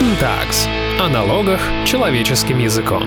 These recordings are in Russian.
Tags. О налогах человеческим языком.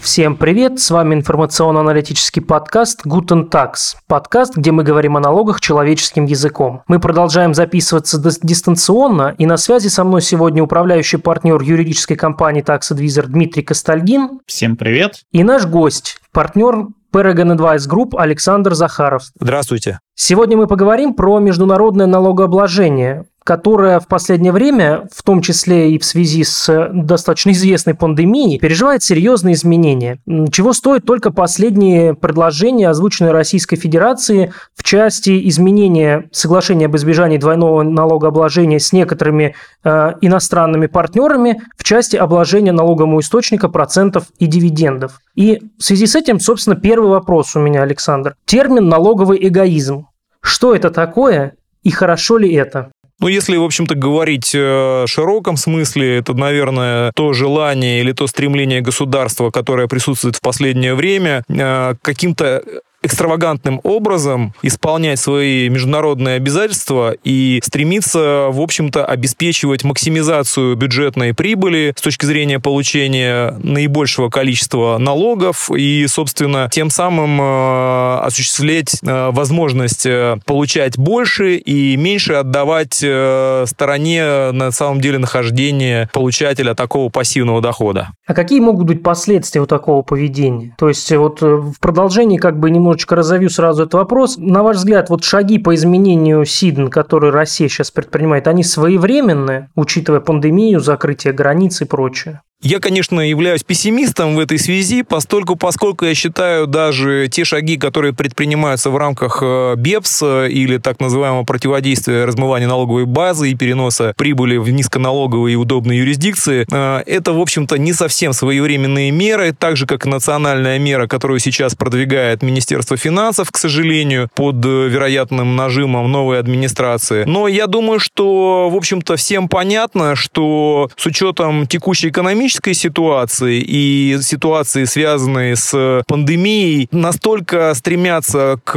Всем привет, с вами информационно-аналитический подкаст Guten Tax, подкаст, где мы говорим о налогах человеческим языком. Мы продолжаем записываться дистанционно, и на связи со мной сегодня управляющий партнер юридической компании Tax Advisor Дмитрий Костальгин. Всем привет. И наш гость, партнер Paragon Advice Group Александр Захаров. Здравствуйте. Сегодня мы поговорим про международное налогообложение которая в последнее время, в том числе и в связи с достаточно известной пандемией, переживает серьезные изменения. Чего стоит только последние предложения, озвученные Российской Федерации в части изменения соглашения об избежании двойного налогообложения с некоторыми э, иностранными партнерами в части обложения налогового источника процентов и дивидендов. И в связи с этим, собственно, первый вопрос у меня, Александр. Термин «налоговый эгоизм». Что это такое и хорошо ли это? Ну, если, в общем-то, говорить э, в широком смысле, это, наверное, то желание или то стремление государства, которое присутствует в последнее время, э, каким-то экстравагантным образом исполнять свои международные обязательства и стремиться, в общем-то, обеспечивать максимизацию бюджетной прибыли с точки зрения получения наибольшего количества налогов и, собственно, тем самым э, осуществлять э, возможность э, получать больше и меньше отдавать стороне на самом деле нахождения получателя такого пассивного дохода. А какие могут быть последствия у такого поведения? То есть вот в продолжении как бы немного немножечко разовью сразу этот вопрос. На ваш взгляд, вот шаги по изменению СИДН, которые Россия сейчас предпринимает, они своевременные, учитывая пандемию, закрытие границ и прочее? Я, конечно, являюсь пессимистом в этой связи, постольку, поскольку я считаю даже те шаги, которые предпринимаются в рамках э, БЕПС э, или так называемого противодействия размывания налоговой базы и переноса прибыли в низконалоговые и удобные юрисдикции, э, это, в общем-то, не совсем своевременные меры, так же, как и национальная мера, которую сейчас продвигает Министерство финансов, к сожалению, под вероятным нажимом новой администрации. Но я думаю, что, в общем-то, всем понятно, что с учетом текущей экономической экономической ситуации и ситуации, связанные с пандемией, настолько стремятся к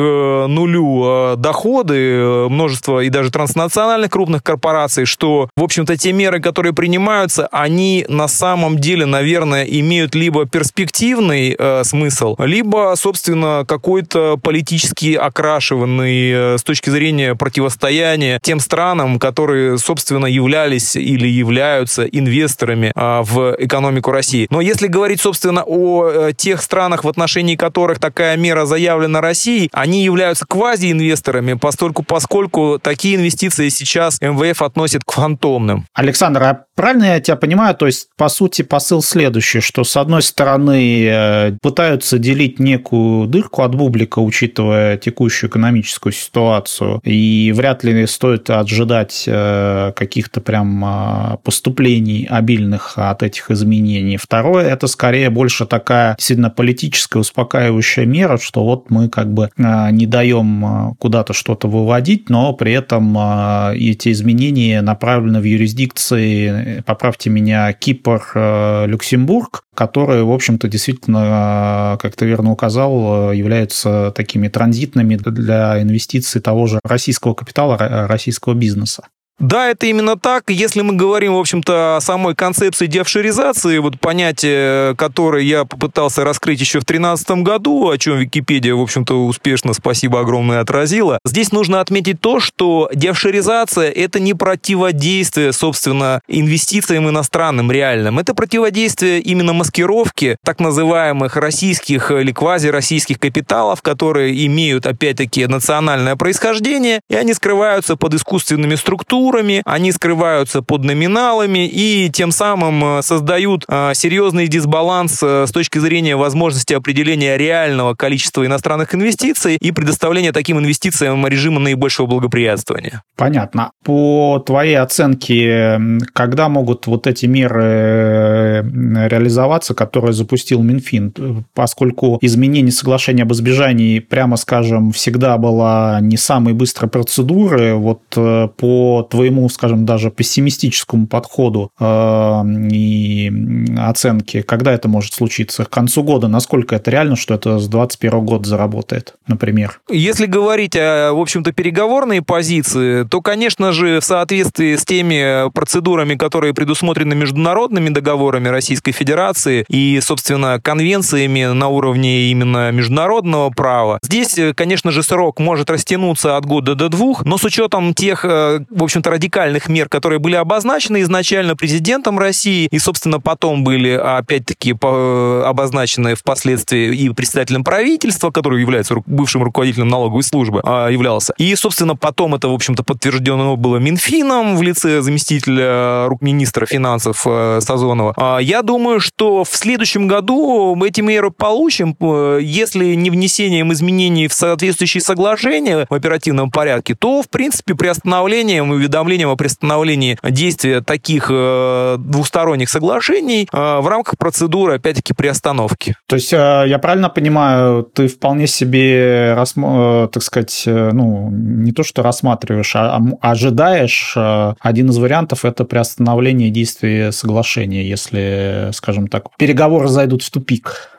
нулю э, доходы э, множество и даже транснациональных крупных корпораций, что, в общем-то, те меры, которые принимаются, они на самом деле, наверное, имеют либо перспективный э, смысл, либо, собственно, какой-то политически окрашиванный э, с точки зрения противостояния тем странам, которые, собственно, являлись или являются инвесторами э, в экономику России. Но если говорить, собственно, о э, тех странах, в отношении которых такая мера заявлена Россией, они являются квазиинвесторами, постольку, поскольку такие инвестиции сейчас МВФ относит к фантомным. Александр, а правильно я тебя понимаю? То есть, по сути, посыл следующий, что, с одной стороны, э, пытаются делить некую дырку от бублика, учитывая текущую экономическую ситуацию, и вряд ли стоит ожидать э, каких-то прям поступлений обильных от этих изменений. Второе, это скорее больше такая сильно политическая успокаивающая мера, что вот мы как бы а, не даем а, куда-то что-то выводить, но при этом а, эти изменения направлены в юрисдикции, поправьте меня, Кипр, Люксембург, которые, в общем-то, действительно, как ты верно указал, являются такими транзитными для инвестиций того же российского капитала, российского бизнеса. Да, это именно так. Если мы говорим, в общем-то, о самой концепции деофшоризации, вот понятие, которое я попытался раскрыть еще в 2013 году, о чем Википедия, в общем-то, успешно, спасибо огромное, отразила, здесь нужно отметить то, что деофшоризация – это не противодействие, собственно, инвестициям иностранным реальным. Это противодействие именно маскировки так называемых российских или квазироссийских капиталов, которые имеют, опять-таки, национальное происхождение, и они скрываются под искусственными структурами, фактурами, они скрываются под номиналами и тем самым э, создают э, серьезный дисбаланс э, с точки зрения возможности определения реального количества иностранных инвестиций и предоставления таким инвестициям режима наибольшего благоприятствования. Понятно. По твоей оценке, когда могут вот эти меры реализоваться, которые запустил Минфин, поскольку изменение соглашения об избежании, прямо скажем, всегда была не самой быстрой процедуры, вот по твоему, скажем, даже пессимистическому подходу э, и оценке, когда это может случиться? К концу года? Насколько это реально, что это с 2021 года заработает, например? Если говорить о, в общем-то, переговорной позиции, то, конечно же, в соответствии с теми процедурами, которые предусмотрены международными договорами Российской Федерации и, собственно, конвенциями на уровне именно международного права, здесь, конечно же, срок может растянуться от года до двух, но с учетом тех, э, в общем-то, радикальных мер, которые были обозначены изначально президентом России и, собственно, потом были, опять-таки, обозначены впоследствии и председателем правительства, который является бывшим руководителем налоговой службы, а, являлся. И, собственно, потом это, в общем-то, подтверждено было Минфином в лице заместителя министра финансов э, Сазонова. А, я думаю, что в следующем году эти меры получим, э, если не внесением изменений в соответствующие соглашения в оперативном порядке, то, в принципе, приостановлением, уведомлением о приостановлении действия таких э, двусторонних соглашений в рамках процедуры, опять-таки, приостановки. То есть, я правильно понимаю, ты вполне себе, так сказать, ну, не то что рассматриваешь, а ожидаешь, один из вариантов – это приостановление действия соглашения, если, скажем так, переговоры зайдут в тупик.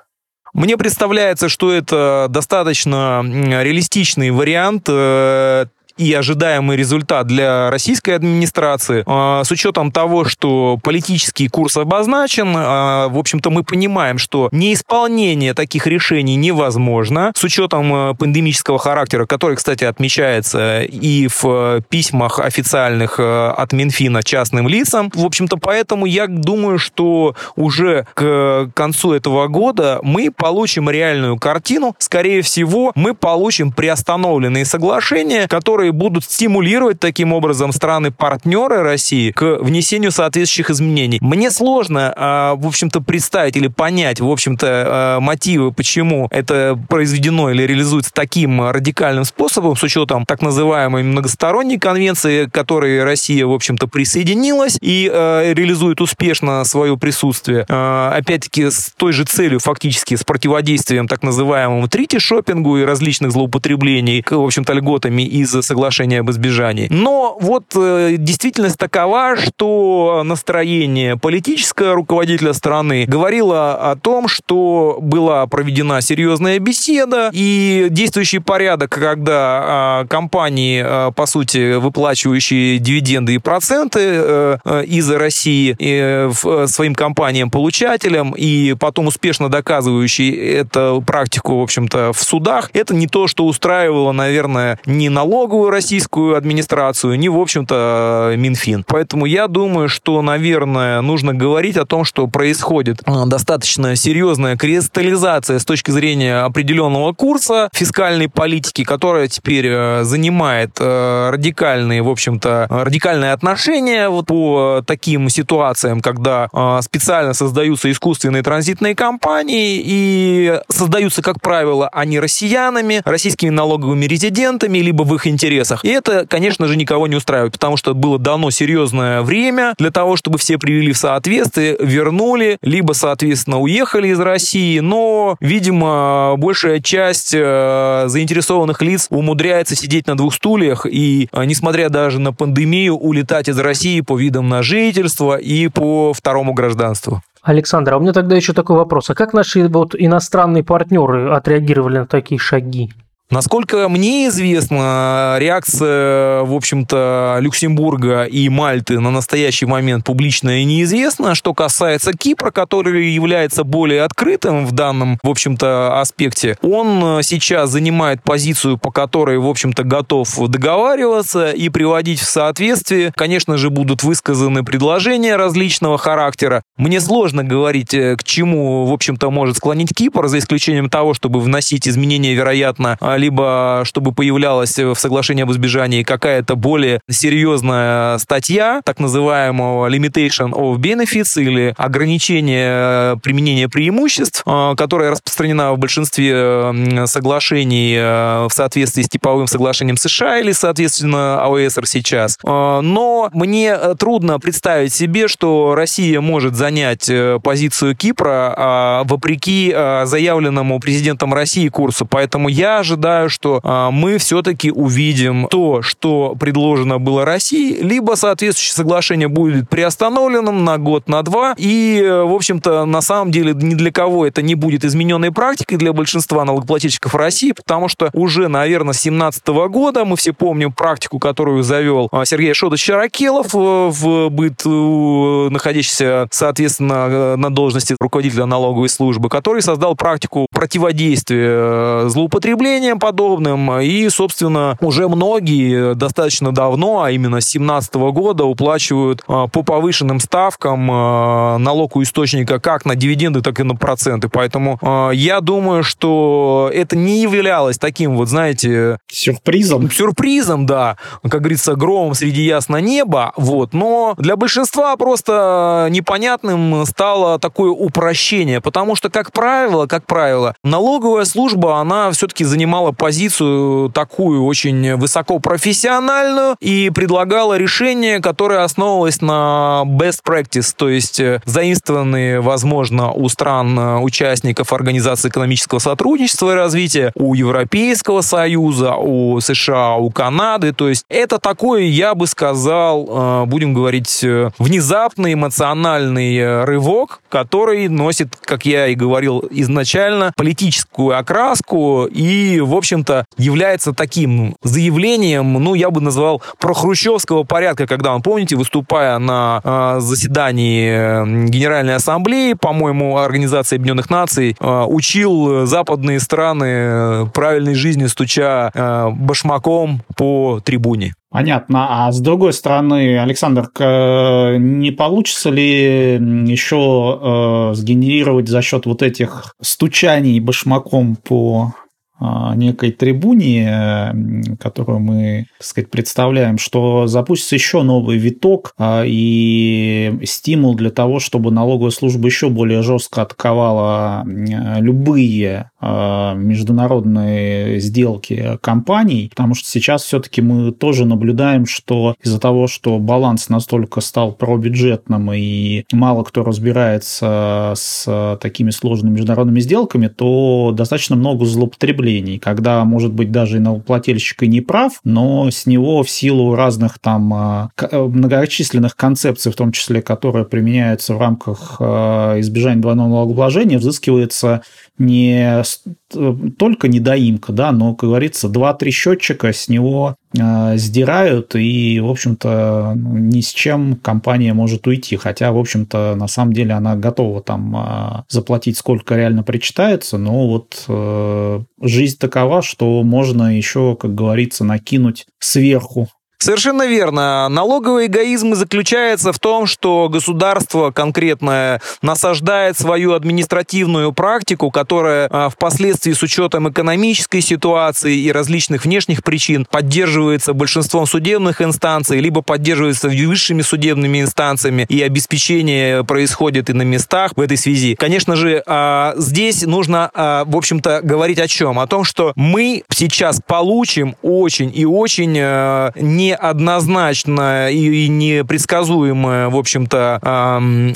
Мне представляется, что это достаточно реалистичный вариант э, и ожидаемый результат для российской администрации. А, с учетом того, что политический курс обозначен, а, в общем-то, мы понимаем, что неисполнение таких решений невозможно. С учетом э, пандемического характера, который, кстати, отмечается и в письмах официальных э, от Минфина частным лицам. В общем-то, поэтому я думаю, что уже к концу этого года мы получим реальную картину. Скорее всего, мы получим приостановленные соглашения, которые которые будут стимулировать таким образом страны-партнеры России к внесению соответствующих изменений. Мне сложно, а, в общем-то, представить или понять, в общем-то, а, мотивы, почему это произведено или реализуется таким радикальным способом, с учетом так называемой многосторонней конвенции, к которой Россия, в общем-то, присоединилась и а, реализует успешно свое присутствие. Опять-таки, с той же целью, фактически, с противодействием так называемому трити-шопингу и различных злоупотреблений, в общем-то, льготами из соглашения об избежании. Но вот э, действительность такова, что настроение политическое руководителя страны говорило о том, что была проведена серьезная беседа, и действующий порядок, когда э, компании, э, по сути, выплачивающие дивиденды и проценты э, э из России э, э, своим компаниям-получателям, и потом успешно доказывающие эту практику, в общем-то, в судах, это не то, что устраивало, наверное, ни налоговую российскую администрацию, ни, в общем-то, Минфин. Поэтому я думаю, что, наверное, нужно говорить о том, что происходит а, достаточно серьезная кристаллизация с точки зрения определенного курса фискальной политики, которая теперь э, занимает э, радикальные, в общем-то, радикальные отношения вот по таким ситуациям, когда э, специально создаются искусственные транзитные компании и создаются, как правило, они россиянами, российскими налоговыми резидентами, либо в их интересах интересах. И это, конечно же, никого не устраивает, потому что было дано серьезное время для того, чтобы все привели в соответствие, вернули, либо, соответственно, уехали из России, но, видимо, большая часть э, заинтересованных лиц умудряется сидеть на двух стульях и, э, несмотря даже на пандемию, улетать из России по видам на жительство и по второму гражданству. Александр, а у меня тогда еще такой вопрос. А как наши вот иностранные партнеры отреагировали на такие шаги? Насколько мне известно, реакция, в общем-то, Люксембурга и Мальты на настоящий момент публичная неизвестна. Что касается Кипра, который является более открытым в данном, в общем-то, аспекте, он сейчас занимает позицию, по которой, в общем-то, готов договариваться и приводить в соответствие. Конечно же, будут высказаны предложения различного характера. Мне сложно говорить, э, к чему, в общем-то, может склонить Кипр, за исключением того, чтобы вносить изменения, вероятно, либо чтобы появлялась в соглашении об избежании какая-то более серьезная статья, так называемого limitation of benefits или ограничение применения преимуществ, э, которая распространена в большинстве соглашений э, в соответствии с типовым соглашением США или, соответственно, АОСР сейчас. Э, но мне трудно представить себе, что Россия может занять позицию Кипра вопреки заявленному президентом России курсу. Поэтому я ожидаю ожидаю, что а, мы все-таки увидим то, что предложено было России, либо соответствующее соглашение будет приостановленным на год, на два, и, в общем-то, на самом деле ни для кого это не будет измененной практикой для большинства налогоплательщиков России, потому что уже, наверное, с 2017 года мы все помним практику, которую завел а, Сергей Шодович Шаракелов э, в быт, э, находящийся, соответственно, э, на должности руководителя налоговой службы, который создал практику противодействия злоупотреблениям подобным, и, собственно, уже многие достаточно давно, а именно с 2017 года, уплачивают по повышенным ставкам налог у источника как на дивиденды, так и на проценты. Поэтому я думаю, что это не являлось таким вот, знаете... Сюрпризом. Сюрпризом, да. Как говорится, громом среди ясно неба. Вот. Но для большинства просто непонятным стало такое упрощение. Потому что, как правило, как правило, налоговая служба, она все-таки занимала позицию такую очень высокопрофессиональную и предлагала решение, которое основывалось на best practice, то есть э, заимствованные, возможно, у стран-участников э, Организации экономического сотрудничества и развития, у Европейского Союза, у США, у Канады. То есть это такой, я бы сказал, э, будем говорить, внезапный эмоциональный рывок, который носит, как я и говорил изначально, политическую окраску и, в общем-то, является таким заявлением, ну, я бы назвал, прохрущевского порядка, когда он, помните, выступая на заседании Генеральной Ассамблеи, по-моему, Организации Объединенных Наций, учил западные страны правильной жизни, стуча э, башмаком по трибуне. Понятно. А с другой стороны, Александр, не получится ли еще э, сгенерировать за счет вот этих стучаний башмаком по а, некой трибуне, которую мы, так сказать, представляем, что запустится еще новый виток а, и стимул для того, чтобы налоговая служба еще более жестко атаковала любые а, международные сделки компаний, потому что сейчас все-таки мы тоже наблюдаем, что из-за того, что баланс настолько стал пробюджетным и мало кто разбирается с такими сложными международными сделками, то достаточно много злоупотреблений направлений, когда, может быть, даже и налогоплательщик и не прав, но с него в силу разных там а, э, многочисленных концепций, в том числе, которые применяются в рамках а, избежания двойного налогообложения, взыскивается не э, только недоимка, да, но, как говорится, два-три счетчика с него сдирают, и, в общем-то, ни с чем компания может уйти. Хотя, в общем-то, на самом деле она готова там э, заплатить сколько реально причитается, но вот э, жизнь такова, что можно еще, как говорится, накинуть сверху Совершенно верно. Налоговый эгоизм заключается в том, что государство конкретное насаждает свою административную практику, которая а, впоследствии с учетом экономической ситуации и различных внешних причин поддерживается большинством судебных инстанций, либо поддерживается высшими судебными инстанциями, и обеспечение происходит и на местах в этой связи. Конечно же, а, здесь нужно, а, в общем-то, говорить о чем? О том, что мы сейчас получим очень и очень не неоднозначно и непредсказуемое, в общем-то,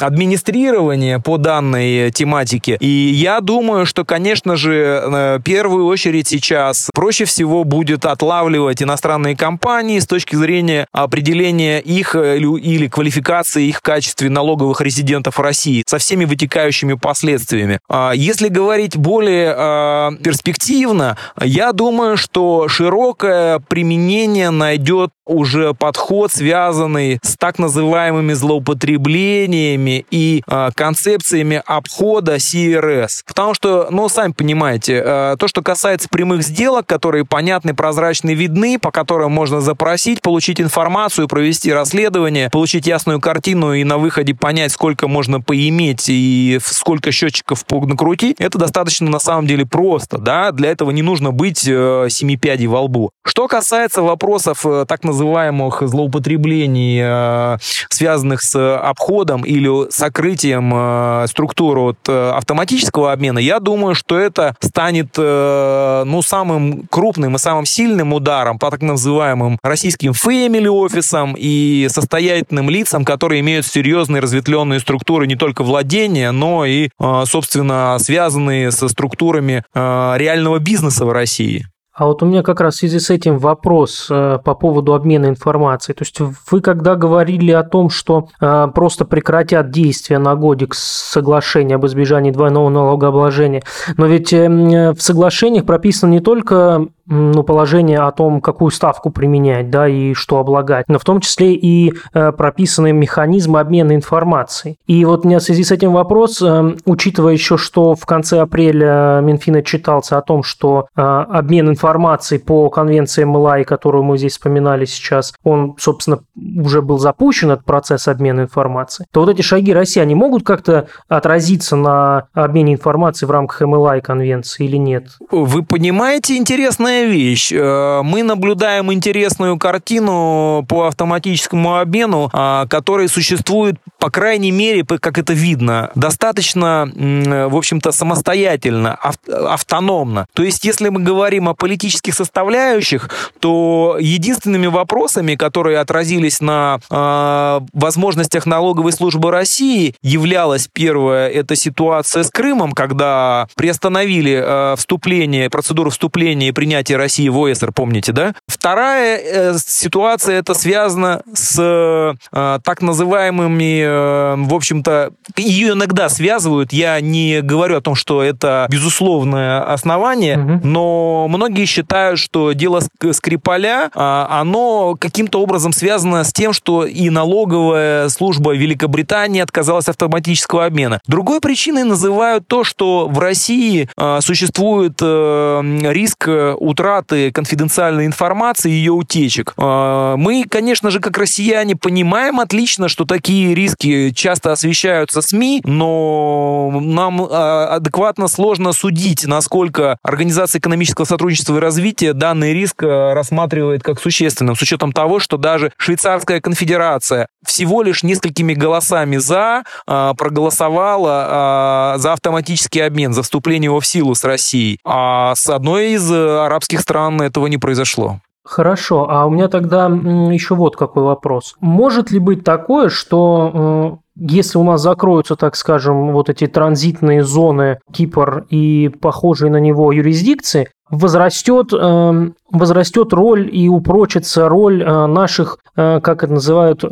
администрирование по данной тематике. И я думаю, что, конечно же, э, в первую очередь сейчас проще всего будет отлавливать иностранные компании с точки зрения определения их э, или квалификации их в качестве налоговых резидентов России со всеми вытекающими последствиями. А если говорить более а, перспективно, я думаю, что широкое применение найдет уже подход, связанный с так называемыми злоупотреблениями и э, концепциями обхода CRS. Потому что, ну, сами понимаете, э, то, что касается прямых сделок, которые понятны, прозрачны, видны, по которым можно запросить, получить информацию, провести расследование, получить ясную картину и на выходе понять, сколько можно поиметь и сколько счетчиков накрутить, это достаточно на самом деле просто, да, для этого не нужно быть э, семи пядей во лбу. Что касается вопросов э, так называемых называемых злоупотреблений, э, связанных с обходом или сокрытием э, структуры от э, автоматического обмена, я думаю, что это станет ну, самым крупным и самым сильным ударом по так называемым российским family офисам и состоятельным лицам, которые имеют серьезные разветвленные структуры не только владения, но и, собственно, связанные со структурами реального бизнеса в России. А вот у меня как раз в связи с этим вопрос э, по поводу обмена информацией. То есть вы когда говорили о том, что э, просто прекратят действие на годик соглашения об избежании двойного налогообложения, но ведь э, в соглашениях прописано не только ну, положение о том, какую ставку применять, да, и что облагать, но в том числе и э, прописаны механизмы обмена информацией. И вот у меня в связи с этим вопрос, э, учитывая еще, что в конце апреля Минфин отчитался о том, что э, обмен информацией по конвенции МЛАИ, которую мы здесь вспоминали сейчас, он, собственно, уже был запущен, этот процесс обмена информацией, то вот эти шаги России, они могут как-то отразиться на обмене информацией в рамках МЛАИ конвенции или нет? Вы понимаете интересное интересная вещь. Э, мы наблюдаем интересную картину по автоматическому обмену, а, который существует, по крайней мере, как это видно, достаточно, в общем-то, самостоятельно, автономно. То есть, если мы говорим о политических составляющих, то единственными вопросами, которые отразились на а, возможностях налоговой службы России, являлась первая, это ситуация с Крымом, когда приостановили вступление, процедуру вступления и принятия принятия России в ОСР, помните, да? Вторая э, ситуация, это связано с э, так называемыми, э, в общем-то, ее иногда связывают, я не говорю о том, что это безусловное основание, угу. но многие считают, что дело Скрипаля, э, оно каким-то образом связано с тем, что и налоговая служба Великобритании отказалась от автоматического обмена. Другой причиной называют то, что в России э, существует э, риск утраты конфиденциальной информации и ее утечек. А, мы, конечно же, как россияне, понимаем отлично, что такие риски часто освещаются СМИ, но нам а, адекватно сложно судить, насколько Организация экономического сотрудничества и развития данный риск а, рассматривает как существенным, с учетом того, что даже Швейцарская конфедерация всего лишь несколькими голосами за проголосовала за автоматический обмен, за вступление его в силу с Россией. А с одной из арабских арабских стран этого не произошло. Хорошо, а у меня тогда еще вот какой вопрос. Может ли быть такое, что э, если у нас закроются, так скажем, вот эти транзитные зоны Кипр и похожие на него юрисдикции, возрастет, э, возрастет роль и упрочится роль э, наших, как это называют,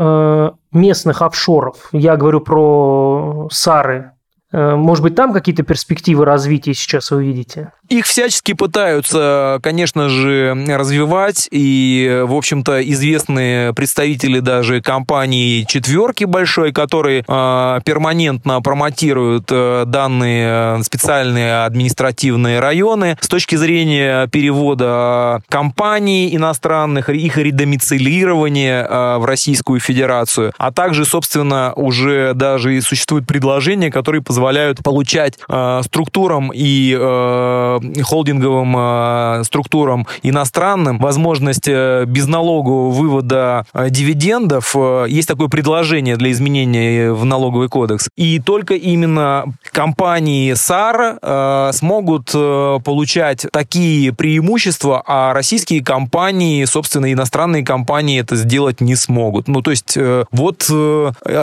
местных офшоров. Я говорю про САРы, может быть, там какие-то перспективы развития сейчас вы видите? Их всячески пытаются, конечно же, развивать, и, в общем-то, известные представители даже компании «четверки» большой, которые э, перманентно промотируют э, данные специальные административные районы с точки зрения перевода компаний иностранных, их редомицилирования э, в Российскую Федерацию, а также, собственно, уже даже и существуют предложения, которые позволяют получать э, структурам и э, холдинговым э, структурам иностранным возможность э, безналогового вывода э, дивидендов. Есть такое предложение для изменения в налоговый кодекс. И только именно компании САР смогут получать такие преимущества, а российские компании, собственно, иностранные компании это сделать не смогут. Ну, то есть вот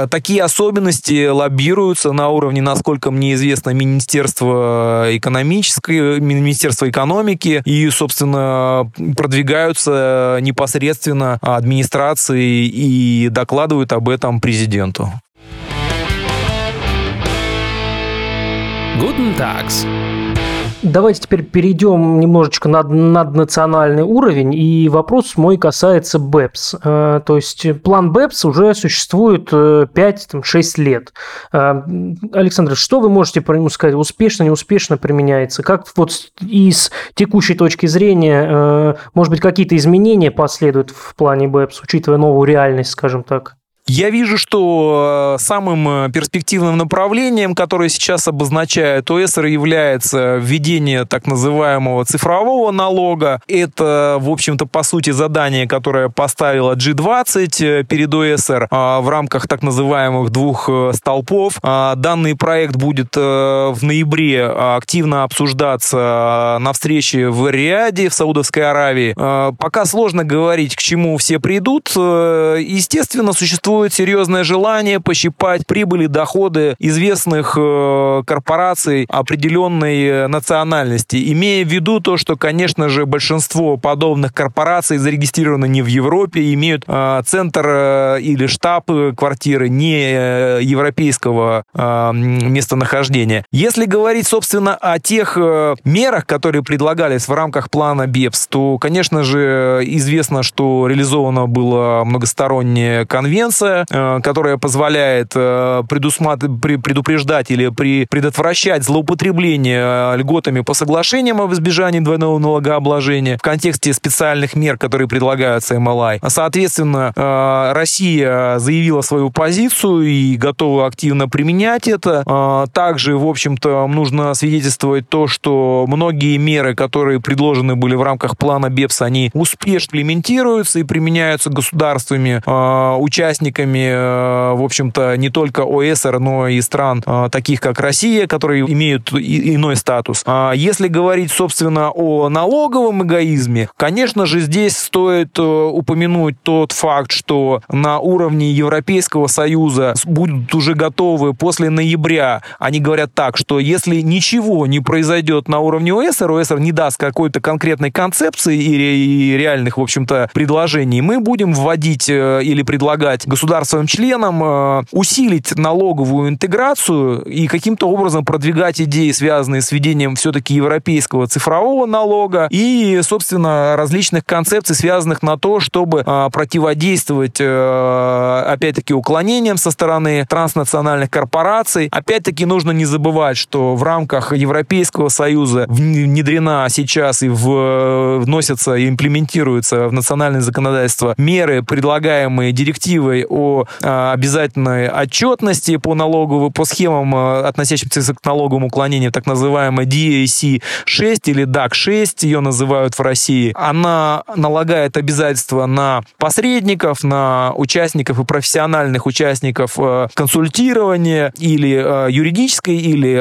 такие особенности лоббируются на уровне, насколько мне известно, Министерства экономической, Министерства экономики и, собственно, продвигаются непосредственно администрации и докладывают об этом президенту. Guten Tags. Давайте теперь перейдем немножечко на наднациональный уровень, и вопрос мой касается БЭПС. Э, то есть план БЭПС уже существует 5-6 э, лет. Э, Александр, что вы можете про него сказать? Успешно, неуспешно применяется? Как вот из текущей точки зрения, может быть, какие-то изменения последуют в плане БЭПС, учитывая новую реальность, скажем так? Я вижу, что э, самым э, перспективным направлением, которое сейчас обозначает ОСР, является введение так называемого цифрового налога. Это, в общем-то, по сути, задание, которое поставила G20 э, перед ОСР в рамках так называемых двух столпов. Данный проект будет в ноябре активно обсуждаться на встрече в Риаде, в Саудовской Аравии. Пока сложно говорить, к чему все придут. Естественно, существует существует серьезное желание пощипать прибыли, доходы известных э, корпораций определенной национальности, имея в виду то, что, конечно же, большинство подобных корпораций зарегистрированы не в Европе, имеют э, центр э, или штаб квартиры не европейского местонахождения. Если говорить, собственно, о тех мерах, которые предлагались в рамках плана БЕПС, то, конечно же, известно, что реализована была многосторонняя конвенция, э, которая позволяет э, предупреждать или предотвращать злоупотребление э, льготами по соглашениям об избежании двойного налогообложения в контексте специальных мер, которые предлагаются МЛА. Соответственно, Россия заявила свою позицию и готова активно применять это. Также, в общем-то, нужно свидетельствовать то, что многие меры, которые предложены были в рамках плана БЕПС, они успешно имплементируются и применяются государствами, участниками, а, в общем-то, не только ОСР, но и стран, а, таких как Россия, которые имеют иной статус. Если говорить, собственно, о налоговом эгоизме, конечно же, здесь стоит э, упомянуть тот факт, что на уровне Европейского Союза будут уже готовы после ноября. Они говорят так, что если ничего не произойдет на уровне ОСР, ОСР не даст какой-то конкретной концепции и реальных, в общем-то, предложений, мы будем вводить э, или предлагать государственным членам э, усилить налоговую интеграцию и каким-то образом продвигать идеи, связанные с введением все-таки европейского цифрового налога и, собственно, различных концепций, связанных на то, чтобы э, противодействовать, опять-таки, уклонениям со стороны транснациональных корпораций. Опять-таки, нужно не забывать, что в рамках Европейского Союза внедрена сейчас и вносятся и имплементируются в национальное законодательство меры, предлагаемые директивой о а, обязательной отчетности по налоговым, по схемам, а, относящимся к налоговому уклонению, так называемая DAC-6 или DAC-6, ее называют в России. Она налагает обязательства на посредников, на участников и профессиональных участников а, консультирования или юридической, или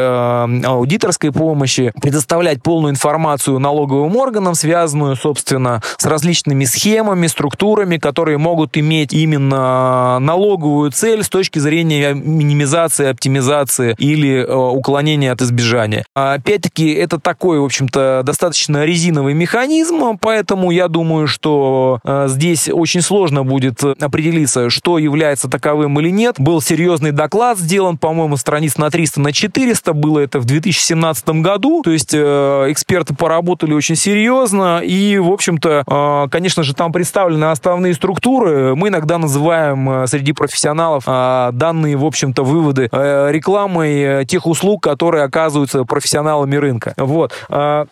аудиторской помощи, предоставлять полную информацию налоговым органам, связанную, собственно, с различными схемами, структурами, которые могут иметь именно налоговую цель с точки зрения минимизации, оптимизации или э, уклонения от избежания. Опять-таки, это такой, в общем-то, достаточно резиновый механизм, поэтому я думаю, что э, здесь очень сложно будет определиться, что является таковым или нет. Был серьезный доклад сделан, по-моему, страниц на 300, на 400, было это в 2017 году, то есть э, эксперты поработали очень серьезно, и, в общем-то, конечно же, там представлены основные структуры. Мы иногда называем э, среди профессионалов э, данные, в общем-то, выводы рекламой тех услуг, которые оказываются профессионалами рынка. Вот.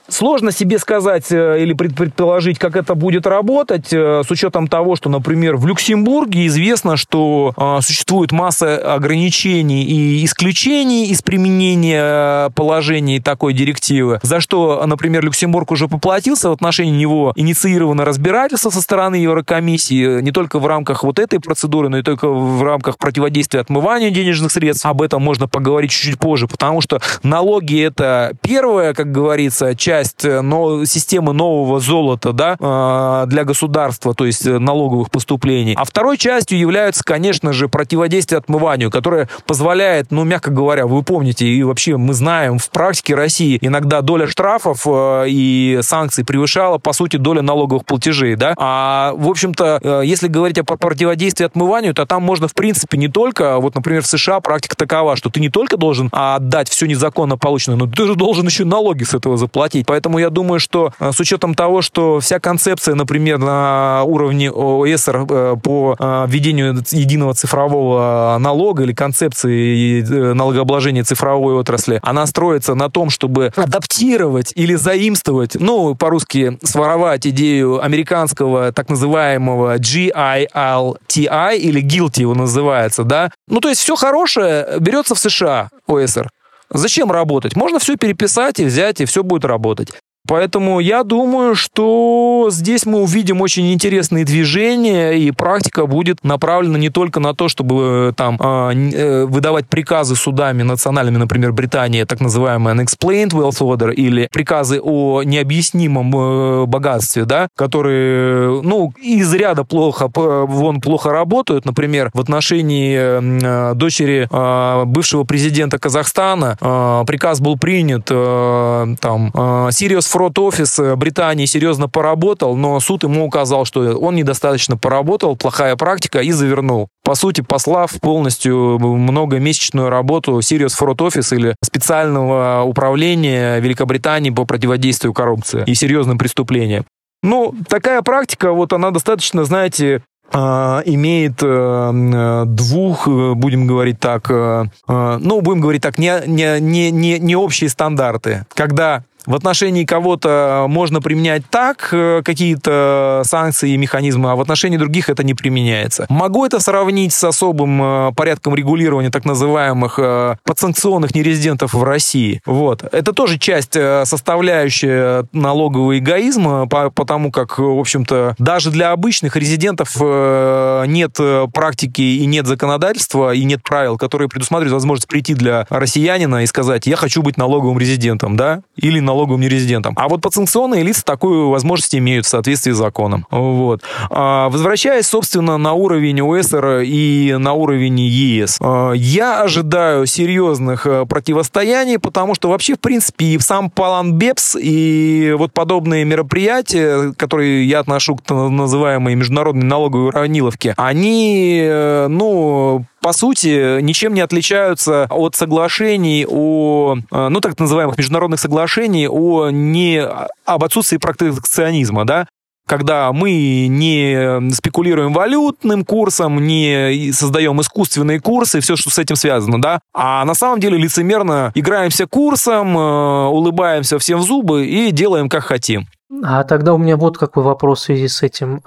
Сложно себе сказать или предположить, как это будет работать, с учетом того, что, например, в Люксембурге известно, что существует масса ограничений и исключений из применения положений такой директивы, за что, например, Люксембург уже поплатился в отношении него инициировано разбирательство со стороны Еврокомиссии, не только в рамках вот этой процедуры, но и только в рамках противодействия отмыванию денежных средств. Об этом можно поговорить чуть-чуть позже, потому что налоги это первая, как говорится, часть э, но, системы нового золота да, э, для государства, то есть налоговых поступлений. А второй частью являются, конечно же, противодействие отмыванию, которое позволяет, ну, мягко говоря, вы помните, и вообще мы знаем, в практике России иногда доля штрафов э, и санкций превышала, по сути, доля налоговых платежей, да. А, в общем-то, э, если говорить о противодействии отмыванию, то там можно, в принципе, не только, вот, например, в США практика такова, что ты не только должен отдать все незаконно полученное, но ты же должен еще налоги с этого заплатить. Поэтому я думаю, что э, с учетом того, что вся концепция, например, на уровне ОСР э, по введению единого цифрового налога или концепции налогообложения цифровой отрасли, она строится на том, чтобы адаптировать или заимствовать, ну, по-русски своровать идею американского так называемого GILTI или GILTI его называется, да. Ну, то есть все хорошее берется в США, ОСР. Зачем работать? Можно все переписать и взять, и все будет работать. Поэтому я думаю, что здесь мы увидим очень интересные движения, и практика будет направлена не только на то, чтобы э, там а, э, выдавать приказы судами национальными, например, Британии, так называемый unexplained wealth order, или приказы о необъяснимом э, богатстве, да, которые, ну, из ряда плохо, вон плохо работают, например, в отношении дочери бывшего президента Казахстана приказ был принят, там, Sirius Fraud Office Британии серьезно поработал, но суд ему указал, что он недостаточно поработал, плохая практика, и завернул. По сути, послав полностью многомесячную работу Sirius Fraud Office или специального управления Великобритании по противодействию коррупции и серьезным преступлениям. Ну, такая практика, вот она достаточно, знаете, а, имеет э, двух, э, будем говорить так, э, ну, будем говорить так, не, не, не, не общие стандарты. Когда в отношении кого-то можно применять так э, какие-то санкции и механизмы, а в отношении других это не применяется. Могу это сравнить с особым э, порядком регулирования так называемых э, подсанкционных нерезидентов в России. Вот. Это тоже часть составляющая налогового эгоизма, потому как, в общем-то, даже для обычных резидентов нет практики и нет законодательства, и нет правил, которые предусматривают возможность прийти для россиянина и сказать, я хочу быть налоговым резидентом, да, или налоговым налоговым нерезидентам. А вот подсанкционные лица такую возможность имеют в соответствии с законом. Вот. А, возвращаясь, собственно, на уровень ОСР и на уровень ЕС, а, я ожидаю серьезных э, противостояний, потому что вообще, в принципе, и сам план БЕПС, и вот подобные мероприятия, которые я отношу к называемой международной налоговой уравниловке, они, э, ну, по сути, ничем не отличаются от соглашений о, э, ну, так называемых международных соглашений о не, об отсутствии протекционизма, да, когда мы не спекулируем валютным курсом, не создаем искусственные курсы, все, что с этим связано, да, а на самом деле лицемерно играемся курсом, э, улыбаемся всем в зубы и делаем, как хотим. А тогда у меня вот какой вопрос в связи с этим.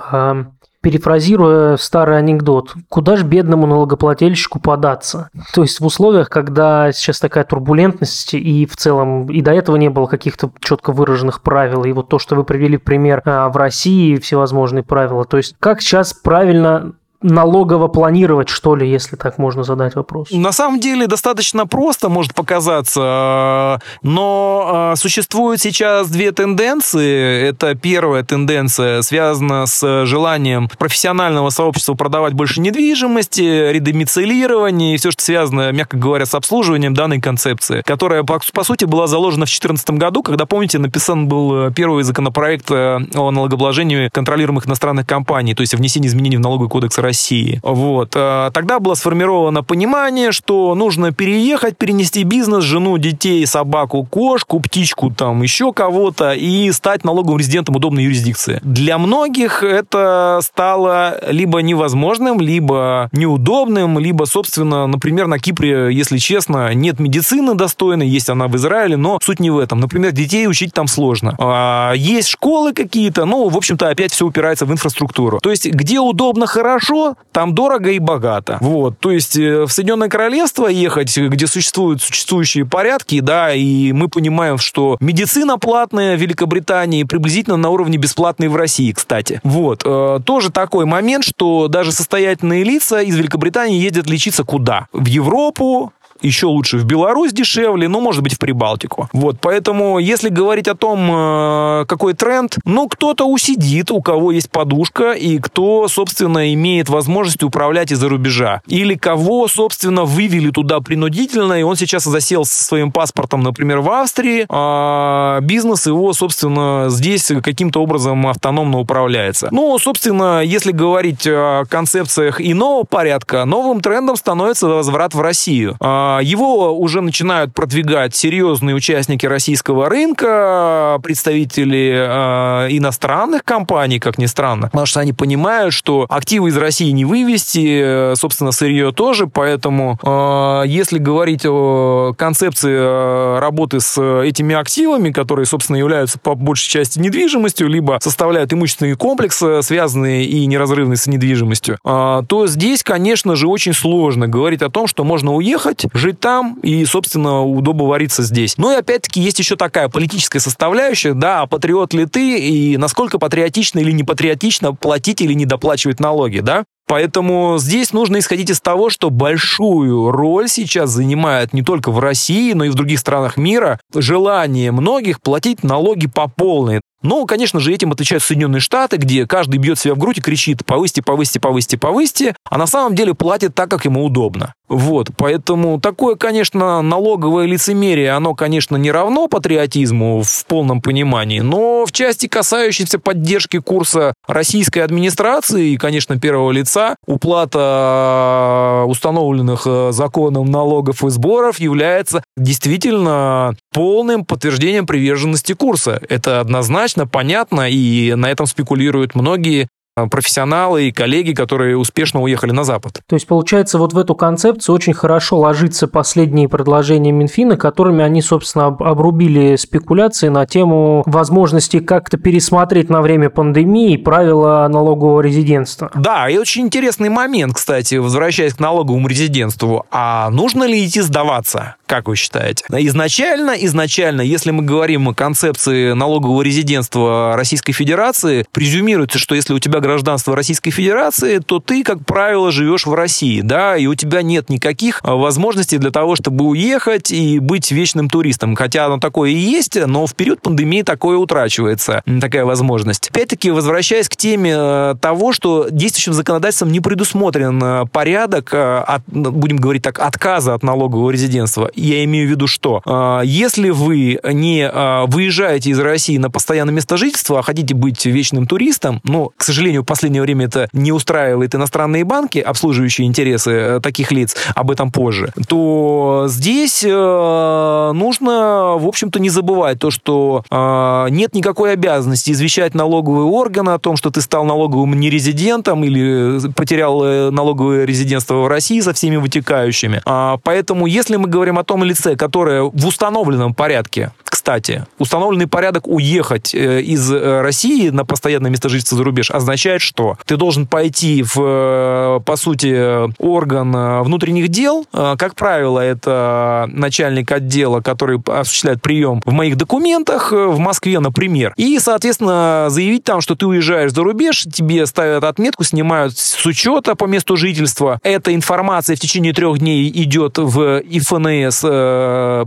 Перефразируя старый анекдот, куда же бедному налогоплательщику податься? То есть в условиях, когда сейчас такая турбулентность и в целом и до этого не было каких-то четко выраженных правил, и вот то, что вы привели пример а, в России, всевозможные правила, то есть как сейчас правильно налогово планировать, что ли, если так можно задать вопрос? На самом деле достаточно просто может показаться, но а, существуют сейчас две тенденции. Это первая тенденция связана с желанием профессионального сообщества продавать больше недвижимости, редомицилирование и все, что связано, мягко говоря, с обслуживанием данной концепции, которая, по, по сути, была заложена в 2014 году, когда, помните, написан был первый законопроект э, о налогообложении контролируемых иностранных компаний, то есть внесение изменений в налоговый кодекс России России. Вот. А, тогда было сформировано понимание, что нужно переехать, перенести бизнес, жену, детей, собаку, кошку, птичку, там еще кого-то и стать налоговым резидентом удобной юрисдикции. Для многих это стало либо невозможным, либо неудобным, либо, собственно, например, на Кипре, если честно, нет медицины достойной, есть она в Израиле, но суть не в этом. Например, детей учить там сложно. А, есть школы какие-то, ну, в общем-то, опять все упирается в инфраструктуру. То есть, где удобно, хорошо, там дорого и богато. Вот, то есть э, в Соединенное Королевство ехать, где существуют существующие порядки, да, и мы понимаем, что медицина платная в Великобритании приблизительно на уровне бесплатной в России, кстати. Вот, э, тоже такой момент, что даже состоятельные лица из Великобритании ездят лечиться куда? В Европу, еще лучше в Беларусь дешевле, ну, может быть, в Прибалтику. Вот, поэтому, если говорить о том, э, какой тренд, ну, кто-то усидит, у кого есть подушка, и кто, собственно, имеет возможность управлять из-за рубежа. Или кого, собственно, вывели туда принудительно, и он сейчас засел со своим паспортом, например, в Австрии, а бизнес его, собственно, здесь каким-то образом автономно управляется. Ну, собственно, если говорить о концепциях иного порядка, новым трендом становится возврат в Россию. А, его уже начинают продвигать серьезные участники российского рынка, представители э, иностранных компаний, как ни странно, потому что они понимают, что активы из России не вывести, э, собственно, сырье тоже, поэтому э, если говорить о концепции работы с этими активами, которые, собственно, являются по большей части недвижимостью, либо составляют имущественный комплекс, связанный и неразрывный с недвижимостью, то здесь, конечно же, очень сложно говорить о том, что можно уехать, жить там и, собственно, удобно вариться здесь. Ну и опять-таки есть еще такая политическая составляющая, да, а патриот ли ты и насколько патриотично или не патриотично платить или не доплачивать налоги, да? Поэтому здесь нужно исходить из того, что большую роль сейчас занимает не только в России, но и в других странах мира желание многих платить налоги по полной. Но, конечно же, этим отвечают Соединенные Штаты, где каждый бьет себя в грудь и кричит «повысьте, повысьте, повысьте, повысьте», а на самом деле платит так, как ему удобно. Вот, поэтому такое, конечно, налоговое лицемерие, оно, конечно, не равно патриотизму в полном понимании, но в части, касающейся поддержки курса российской администрации и, конечно, первого лица, уплата установленных э, законом налогов и сборов является действительно полным подтверждением приверженности курса. Это однозначно, понятно, и на этом спекулируют многие профессионалы и коллеги, которые успешно уехали на Запад. То есть, получается, вот в эту концепцию очень хорошо ложится последние предложения Минфина, которыми они, собственно, обрубили спекуляции на тему возможности как-то пересмотреть на время пандемии правила налогового резидентства. Да, и очень интересный момент, кстати, возвращаясь к налоговому резидентству. А нужно ли идти сдаваться? Как вы считаете? Изначально, изначально, если мы говорим о концепции налогового резидентства Российской Федерации, презюмируется, что если у тебя гражданство Российской Федерации, то ты, как правило, живешь в России, да, и у тебя нет никаких а, возможностей для того, чтобы уехать и быть вечным туристом. Хотя оно такое и есть, но в период пандемии такое утрачивается, такая возможность. Опять-таки, возвращаясь к теме э, того, что действующим законодательством не предусмотрен э, порядок, э, от, будем говорить так, отказа от налогового резидентства. Я имею в виду, что если вы не выезжаете из России на постоянное место жительства, а хотите быть вечным туристом, но, к сожалению, сожалению, в последнее время это не устраивает иностранные банки, обслуживающие интересы э, таких лиц, об этом позже, то здесь э, нужно, в общем-то, не забывать то, что э, нет никакой обязанности извещать налоговый орган о том, что ты стал налоговым нерезидентом или потерял налоговое резидентство в России со всеми вытекающими. А, поэтому, если мы говорим о том лице, которое в установленном порядке кстати, установленный порядок уехать из России на постоянное место жительства за рубеж означает означает что? Ты должен пойти в, э, по сути, орган э, внутренних дел. Э, как правило, это начальник отдела, который осуществляет прием в моих документах в Москве, например. И, соответственно, заявить там, что ты уезжаешь за рубеж, тебе ставят отметку, снимают с учета по месту жительства. Эта информация в течение трех дней идет в ИФНС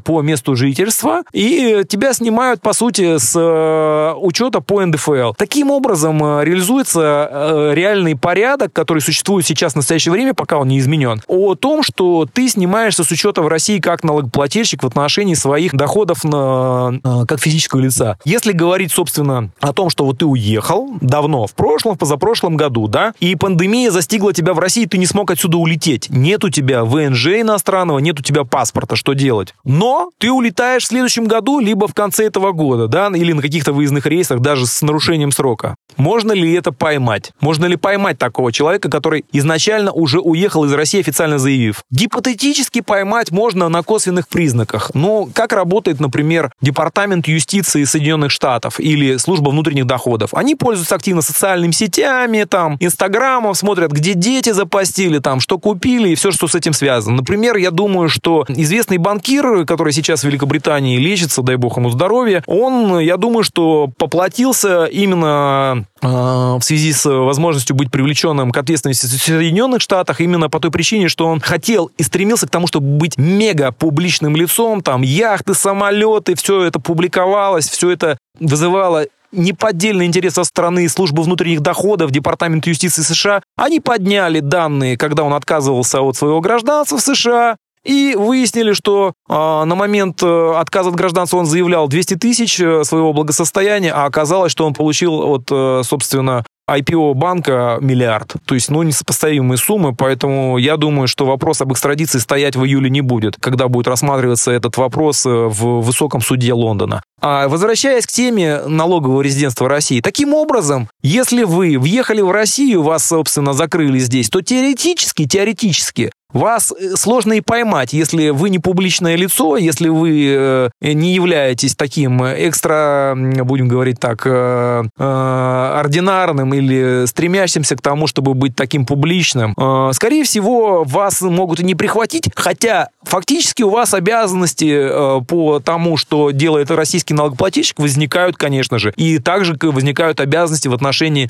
по месту жительства, и тебя снимают, по сути, с учета по НДФЛ. Таким образом реализуется Э, реальный порядок, который существует сейчас в настоящее время, пока он не изменен, о том, что ты снимаешься с учета в России как налогоплательщик в отношении своих доходов на, э, как физического лица. Если говорить, собственно, о том, что вот ты уехал давно, в прошлом, в позапрошлом году, да, и пандемия застигла тебя в России, ты не смог отсюда улететь. Нет у тебя ВНЖ иностранного, нет у тебя паспорта, что делать? Но ты улетаешь в следующем году, либо в конце этого года, да, или на каких-то выездных рейсах, даже с нарушением срока. Можно ли это поймать? Можно ли поймать такого человека, который изначально уже уехал из России, официально заявив? Гипотетически поймать можно на косвенных признаках. Но как работает, например, Департамент юстиции Соединенных Штатов или Служба внутренних доходов? Они пользуются активно социальными сетями, там, Инстаграмом, смотрят, где дети запостили, там, что купили и все, что с этим связано. Например, я думаю, что известный банкир, который сейчас в Великобритании лечится, дай бог ему здоровья, он, я думаю, что поплатился именно в связи с возможностью быть привлеченным к ответственности в Соединенных Штатах именно по той причине, что он хотел и стремился к тому, чтобы быть мега публичным лицом, там яхты, самолеты, все это публиковалось, все это вызывало неподдельный интерес со стороны службы внутренних доходов, Департамента юстиции США. Они подняли данные, когда он отказывался от своего гражданства в США, и выяснили, что э, на момент э, отказа от гражданства он заявлял 200 тысяч э, своего благосостояния, а оказалось, что он получил от, э, собственно, IPO банка миллиард. То есть, ну, несопоставимые суммы, поэтому я думаю, что вопрос об экстрадиции стоять в июле не будет, когда будет рассматриваться этот вопрос в высоком суде Лондона. А возвращаясь к теме налогового резидентства России, таким образом, если вы въехали в Россию, вас, собственно, закрыли здесь, то теоретически, теоретически вас э, сложно и поймать, если вы не публичное лицо, если вы э, не являетесь таким экстра, будем говорить так, э, ординарным или стремящимся к тому, чтобы быть таким публичным. Скорее всего, вас могут и не прихватить, хотя фактически у вас обязанности по тому, что делает российский налогоплательщик, возникают, конечно же. И также возникают обязанности в отношении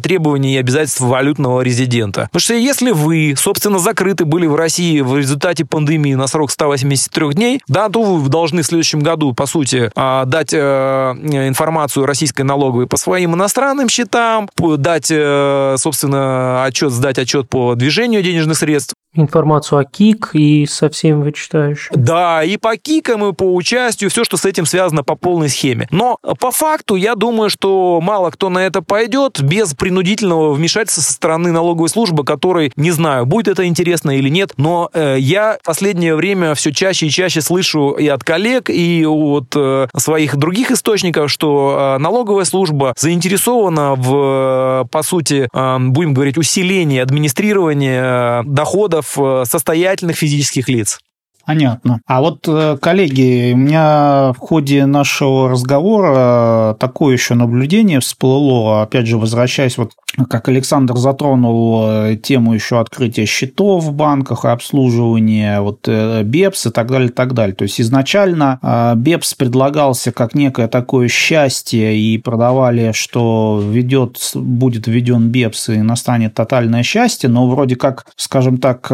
требований и обязательств валютного резидента. Потому что если вы, собственно, закрыты были в России в результате пандемии на срок 183 дней, да, то вы должны в следующем году, по сути, а, дать э, информацию российской налоговой по своим иностранным счетам, дать, э, собственно, отчет, сдать отчет по движению денежных средств, информацию о КИК и со всем вычитающим. Да, и по КИКам, и по участию, все, что с этим связано по полной схеме. Но по факту, я думаю, что мало кто на это пойдет без принудительного вмешательства со стороны налоговой службы, который, не знаю, будет это интересно или нет, но э, я в последнее время все чаще и чаще слышу и от коллег, и от э, своих других источников, что э, налоговая служба заинтересована в, э, по сути, э, будем говорить, усилении администрирования э, доходов состоятельных физических лиц. Понятно. А вот, э, коллеги, у меня в ходе нашего разговора такое еще наблюдение всплыло, опять же, возвращаясь вот как Александр затронул э, тему еще открытия счетов в банках, обслуживания, вот э, БЕПС и так далее, так далее. То есть изначально БЕПС предлагался как некое такое счастье и продавали, что ведет, будет введен БЕПС и настанет тотальное счастье, но вроде как, скажем так,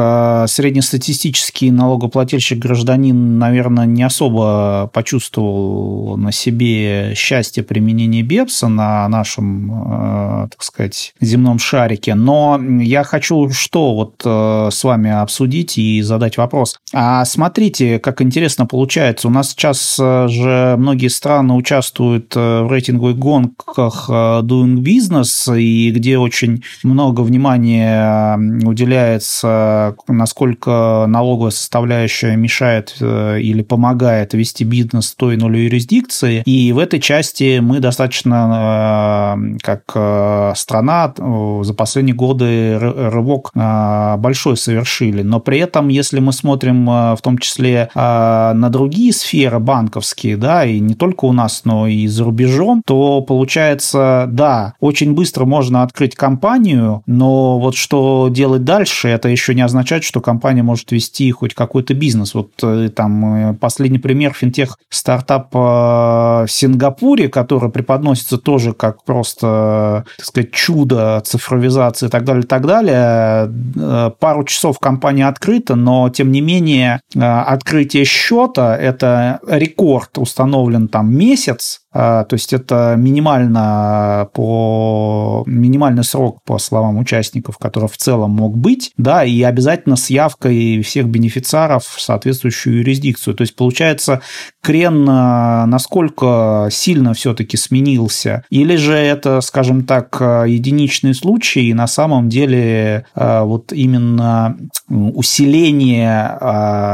среднестатистический налогоплательщик гражданин, наверное, не особо почувствовал на себе счастье применения БЕПСа на нашем, так сказать, земном шарике. Но я хочу что вот э, с вами обсудить и задать вопрос. А смотрите, как интересно получается. У нас сейчас э, же многие страны участвуют э, в рейтинговых гонках Doing Business, и где очень много внимания уделяется, насколько налоговая составляющая мешает или помогает вести бизнес в той или иной юрисдикции. И в этой части мы достаточно как страна за последние годы рывок большой совершили. Но при этом, если мы смотрим в том числе на другие сферы банковские, да, и не только у нас, но и за рубежом, то получается, да, очень быстро можно открыть компанию, но вот что делать дальше, это еще не означает, что компания может вести хоть какой-то бизнес. Вот э, там э, последний пример финтех стартап в Сингапуре, который преподносится тоже как просто, так сказать, чудо цифровизации и так далее, и так далее. Э, пару часов компания открыта, но, тем не менее, э, открытие счета – это рекорд установлен там месяц, то есть это минимально по минимальный срок, по словам участников, который в целом мог быть, да, и обязательно с явкой всех бенефициаров в соответствующую юрисдикцию. То есть получается крен а, насколько сильно все-таки сменился, или же это, скажем так, единичный случай, и на самом деле а, вот именно усиление,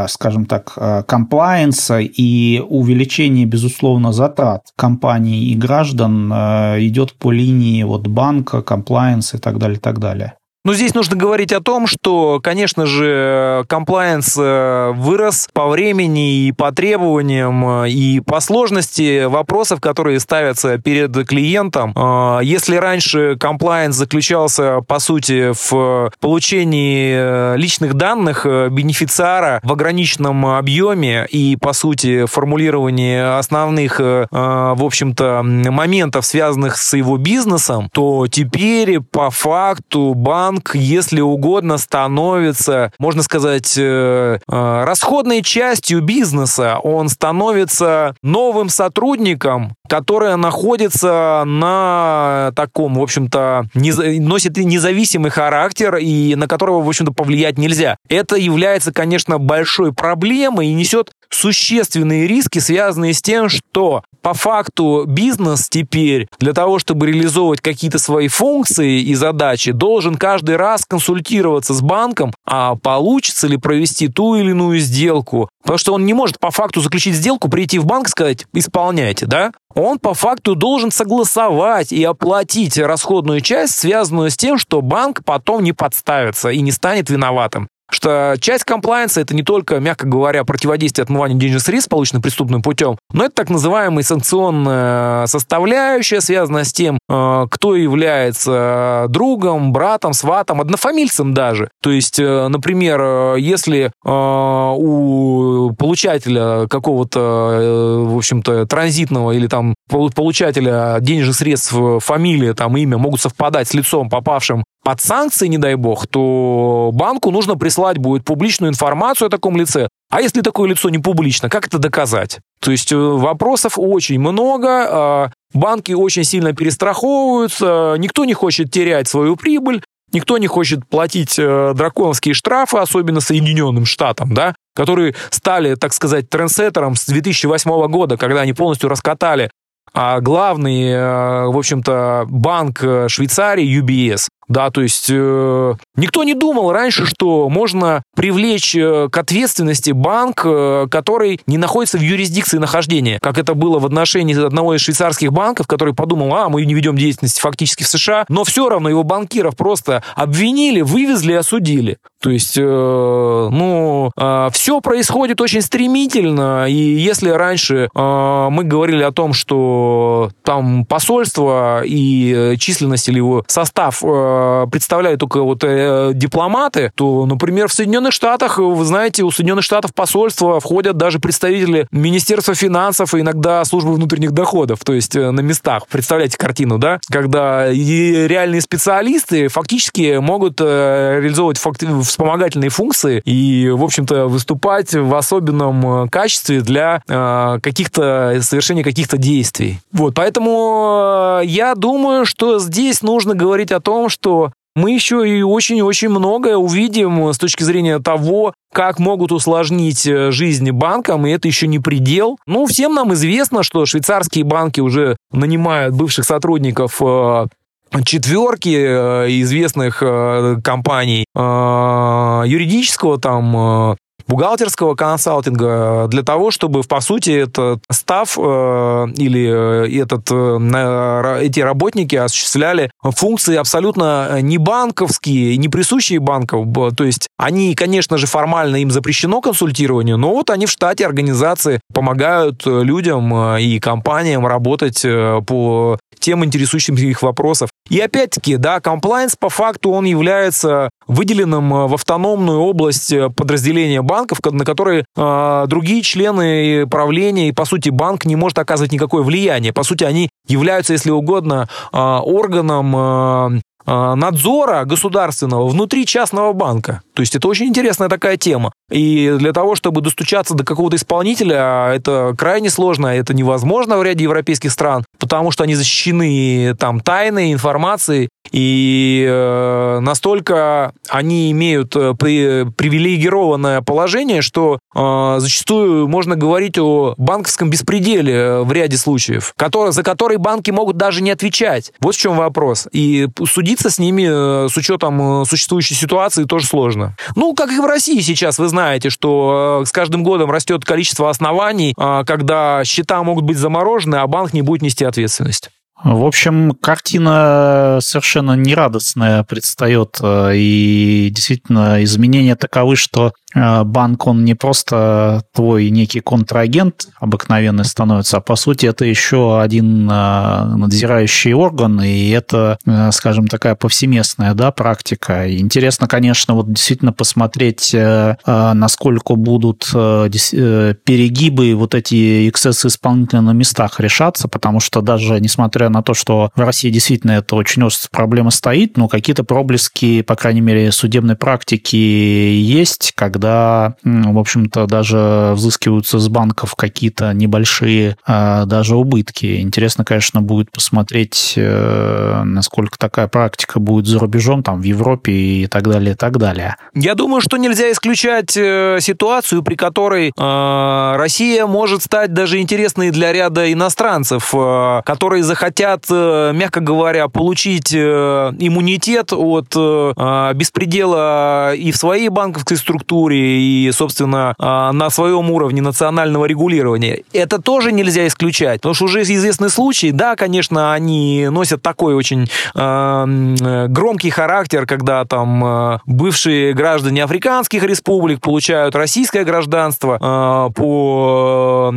скажем так, комплайенса и увеличение, безусловно, затрат компаний и граждан э, идет по линии вот банка, комплайенс и так далее, и так далее. Ну, здесь нужно говорить о том, что, конечно же, комплайенс э, вырос по времени и по требованиям, э, и по сложности вопросов, которые ставятся перед клиентом. Э, если раньше комплайенс заключался, по сути, в получении личных данных бенефициара в ограниченном объеме и, по сути, формулировании основных, в общем-то, моментов, связанных с его бизнесом, то теперь, по факту, банк банк, если угодно, становится, можно сказать, э, э, расходной частью бизнеса. Он становится новым сотрудником, которая находится на таком, в общем-то, не, носит независимый характер и на которого, в общем-то, повлиять нельзя. Это является, конечно, большой проблемой и несет существенные риски, связанные с тем, что по факту бизнес теперь для того, чтобы реализовывать какие-то свои функции и задачи, должен каждый раз консультироваться с банком, а получится ли провести ту или иную сделку. Потому что он не может по факту заключить сделку, прийти в банк сказать «исполняйте», да? Он по факту должен согласовать и оплатить расходную часть, связанную с тем, что банк потом не подставится и не станет виноватым. Что часть комплайенса это не только, мягко говоря, противодействие отмыванию денежных средств, полученных преступным путем, но это так называемая санкционная составляющая, связанная с тем, э, кто является другом, братом, сватом, однофамильцем даже. То есть, э, например, э, если у получателя какого-то, в общем-то, транзитного или там получателя денежных средств фамилия, там имя могут совпадать с лицом, попавшим под санкции, не дай бог, то банку нужно прислать будет публичную информацию о таком лице. А если такое лицо не публично, как это доказать? То есть э, вопросов очень много, а банки очень сильно перестраховываются, никто не хочет терять свою прибыль, никто не хочет платить э, драконовские штрафы, особенно Соединенным Штатам, да, которые стали, так сказать, трендсеттером с 2008 года, когда они полностью раскатали а главный, э, в общем-то, банк Швейцарии, UBS, да, то есть э, никто не думал раньше, что можно привлечь э, к ответственности банк, э, который не находится в юрисдикции нахождения, как это было в отношении одного из швейцарских банков, который подумал, а, мы не ведем деятельность фактически в США, но все равно его банкиров просто обвинили, вывезли осудили. То есть, э, ну, э, все происходит очень стремительно, и если раньше э, мы говорили о том, что там посольство и э, численность или его состав э, Э, представляют только вот э, дипломаты, то, например, в Соединенных Штатах, вы знаете, у Соединенных Штатов посольства входят даже представители Министерства финансов и иногда службы внутренних доходов, то есть э, на местах. Представляете картину, да? Когда и реальные специалисты фактически могут реализовывать факти- вспомогательные функции и, в общем-то, выступать в особенном качестве для каких-то совершения каких-то действий. Вот, поэтому я думаю, что здесь нужно говорить о том, что что мы еще и очень-очень многое увидим с точки зрения того, как могут усложнить э, жизнь банкам, и это еще не предел. Ну, всем нам известно, что швейцарские банки уже нанимают бывших сотрудников э, четверки э, известных компаний юридического там бухгалтерского консалтинга для того, чтобы, по сути, этот став э, или э, этот, э, эти работники осуществляли функции абсолютно не банковские, не присущие банкам. То есть они, конечно же, формально им запрещено консультирование, но вот они в штате организации помогают людям и компаниям работать по тем интересующим их вопросов. И опять-таки, да, комплайнс по факту он является выделенным в автономную область подразделения банков, на которые э, другие члены правления и, по сути, банк не может оказывать никакое влияние. По сути, они являются, если угодно, э, органом э, надзора государственного внутри частного банка. То есть это очень интересная такая тема. И для того, чтобы достучаться до какого-то исполнителя, это крайне сложно, это невозможно в ряде европейских стран, потому что они защищены там тайной информацией, и э, настолько они имеют э, при, привилегированное положение, что э, зачастую можно говорить о банковском беспределе э, в ряде случаев, который, за который банки могут даже не отвечать. Вот в чем вопрос. И судиться с ними э, с учетом существующей ситуации тоже сложно. Ну, как и в России сейчас, вы знаете, что с каждым годом растет количество оснований, когда счета могут быть заморожены, а банк не будет нести ответственность. В общем, картина совершенно нерадостная предстает, и действительно изменения таковы, что Э, банк, он не просто твой некий контрагент обыкновенный становится, а по сути это еще один э, надзирающий орган, и это, э, скажем, такая повсеместная да, практика. интересно, конечно, вот действительно посмотреть, насколько будут перегибы, вот эти эксцессы исполнителя на местах решаться, потому что даже несмотря на то, что в России действительно это очень острая проблема стоит, но какие-то проблески, по крайней мере, судебной практики есть, когда когда, в общем-то, даже взыскиваются с банков какие-то небольшие а, даже убытки. Интересно, конечно, будет посмотреть, э, насколько такая практика будет за рубежом, там, в Европе и так далее, и так далее. Я думаю, что нельзя исключать э, ситуацию, при которой э, Россия может стать даже интересной для ряда иностранцев, которые захотят, мягко говоря, получить иммунитет от беспредела и в своей банковской структуре, культуре и, собственно, а, на своем уровне национального регулирования. Это тоже нельзя исключать, потому что уже известны случаи, да, конечно, они носят такой очень э, громкий характер, когда там э, бывшие граждане африканских республик получают российское гражданство по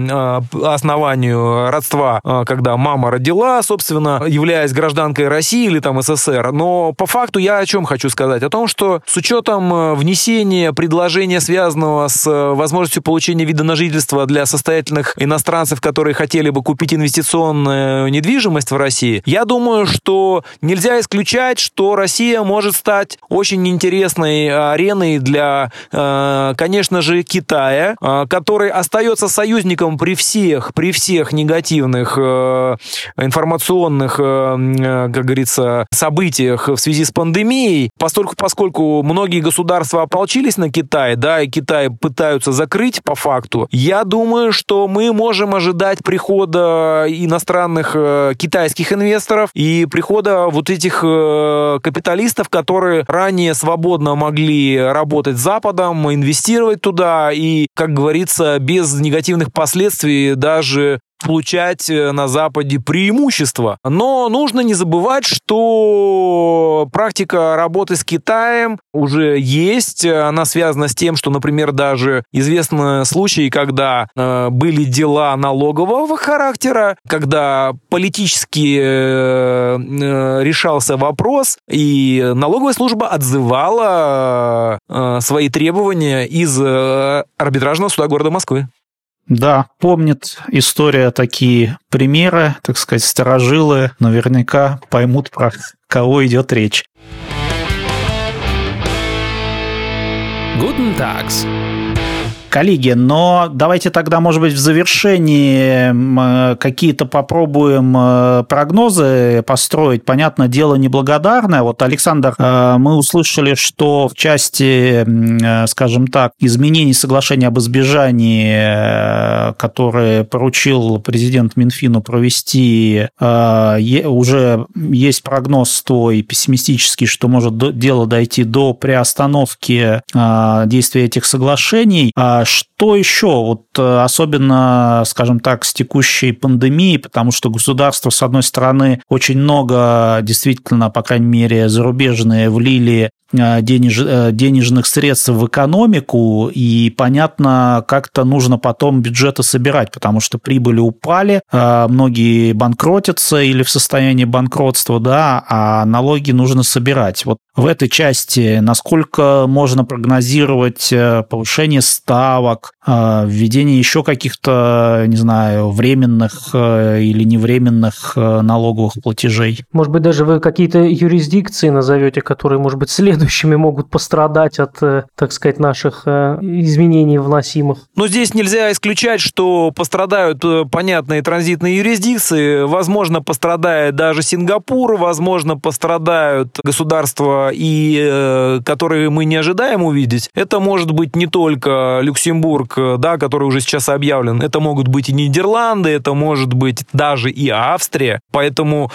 основанию родства, когда мама родила, собственно, являясь гражданкой России или там СССР. Но по факту я о чем хочу сказать? О том, что с учетом внесения предложения, связанного с возможностью получения вида на жительство для состоятельных иностранцев, которые хотели бы купить инвестиционную недвижимость в России, я думаю, что нельзя исключать, что Россия может стать очень интересной ареной для, э, конечно же, Китая, э, который остается союзником при всех, при всех негативных э, информационных, как говорится, событиях в связи с пандемией, поскольку, поскольку многие государства ополчились на Китай, да, и Китай пытаются закрыть по факту, я думаю, что мы можем ожидать прихода иностранных китайских инвесторов и прихода вот этих капиталистов, которые ранее свободно могли работать с Западом, инвестировать туда и, как говорится, без негативных последствий даже получать э, на Западе преимущества. Но нужно не забывать, что практика работы с Китаем уже есть. Она связана с тем, что, например, даже известны случаи, когда э, были дела налогового характера, когда политически э, э, решался вопрос, и налоговая служба отзывала э, свои требования из э, арбитражного суда города Москвы. Да, помнит история такие примеры, так сказать, сторожилы наверняка поймут, про кого идет речь. Guten Tags. Коллеги, но давайте тогда, может быть, в завершении э, какие-то попробуем э, прогнозы построить. Понятно, дело неблагодарное. Вот, Александр, э, мы услышали, что в части, скажем так, изменений соглашения об избежании, которые поручил президент Минфину провести, уже есть прогноз твой пессимистический, что может дело дойти до приостановки действия этих соглашений. Что еще? Вот э, особенно, скажем так, с текущей пандемией, потому что государство, с одной стороны, очень много, действительно, по крайней мере, зарубежные влили денеж, э, денежных средств в экономику, и понятно, как-то нужно потом бюджеты собирать, потому что прибыли упали, э, многие банкротятся или в состоянии банкротства, да, а налоги нужно собирать. Вот в этой части насколько можно прогнозировать повышение ставок, введение еще каких-то, не знаю, временных или невременных налоговых платежей? Может быть, даже вы какие-то юрисдикции назовете, которые, может быть, следуют следующими могут пострадать от, э, так сказать, наших э, изменений вносимых. Но здесь нельзя исключать, что пострадают э, понятные транзитные юрисдикции. Возможно, пострадает даже Сингапур, возможно, пострадают государства, и, которые мы не ожидаем увидеть. Это может быть не только Люксембург, да, который уже сейчас объявлен. Это могут быть и Нидерланды, это может быть даже и Австрия. Поэтому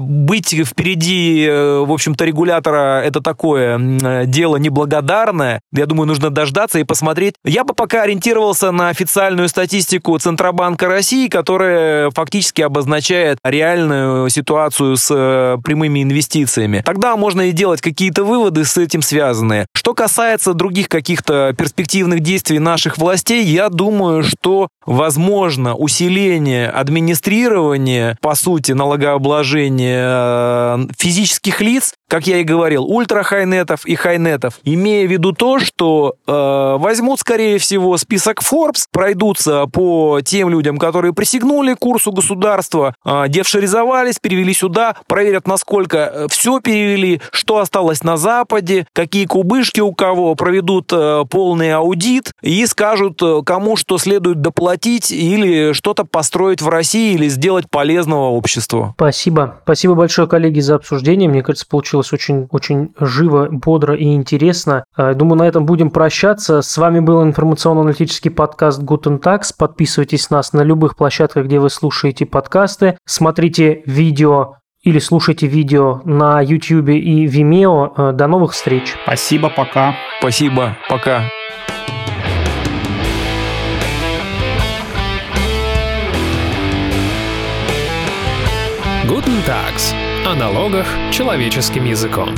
быть впереди, в общем-то, регулятора это такое такое дело неблагодарное. Я думаю, нужно дождаться и посмотреть. Я бы пока ориентировался на официальную статистику Центробанка России, которая фактически обозначает реальную ситуацию с э, прямыми инвестициями. Тогда можно и делать какие-то выводы с этим связанные. Что касается других каких-то перспективных действий наших властей, я думаю, что возможно усиление администрирования, по сути, налогообложения э, физических лиц, как я и говорил, ультрахайнетов и хайнетов, имея в виду то, что э, возьмут, скорее всего, список Forbes, пройдутся по тем людям, которые присягнули курсу государства, э, девшеризовались, перевели сюда, проверят, насколько э, все перевели, что осталось на Западе, какие кубышки у кого, проведут э, полный аудит и скажут, э, кому что следует доплатить или что-то построить в России или сделать полезного обществу. Спасибо. Спасибо большое, коллеги, за обсуждение. Мне кажется, получилось получилось очень, очень живо, бодро и интересно. Э, думаю, на этом будем прощаться. С вами был информационно-аналитический подкаст Guten Tax. Подписывайтесь нас на любых площадках, где вы слушаете подкасты. Смотрите видео или слушайте видео на YouTube и Vimeo. Э, до новых встреч. Спасибо, пока. Спасибо, пока. Guten Tags. О налогах человеческим языком.